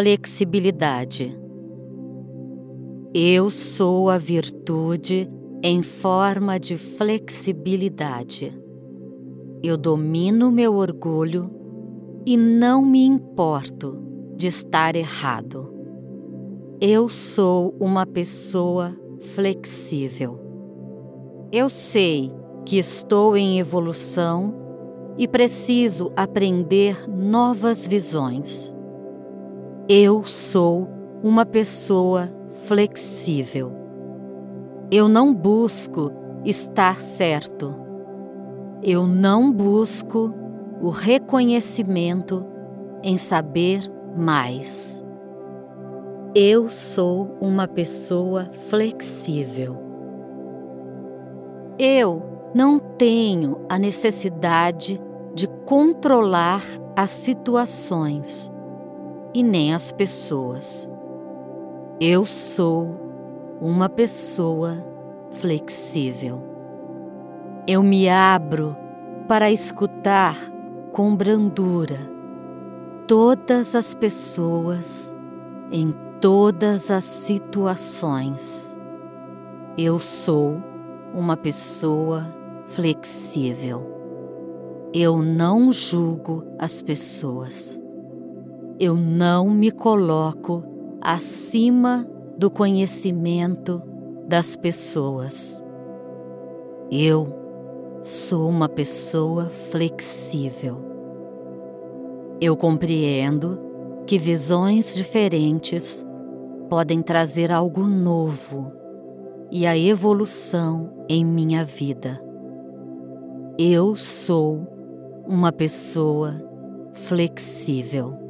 flexibilidade. Eu sou a virtude em forma de flexibilidade. Eu domino meu orgulho e não me importo de estar errado. Eu sou uma pessoa flexível. Eu sei que estou em evolução e preciso aprender novas visões. Eu sou uma pessoa flexível. Eu não busco estar certo. Eu não busco o reconhecimento em saber mais. Eu sou uma pessoa flexível. Eu não tenho a necessidade de controlar as situações e nem as pessoas. Eu sou uma pessoa flexível. Eu me abro para escutar com brandura todas as pessoas em todas as situações. Eu sou uma pessoa flexível. Eu não julgo as pessoas. Eu não me coloco acima do conhecimento das pessoas. Eu sou uma pessoa flexível. Eu compreendo que visões diferentes podem trazer algo novo e a evolução em minha vida. Eu sou uma pessoa flexível.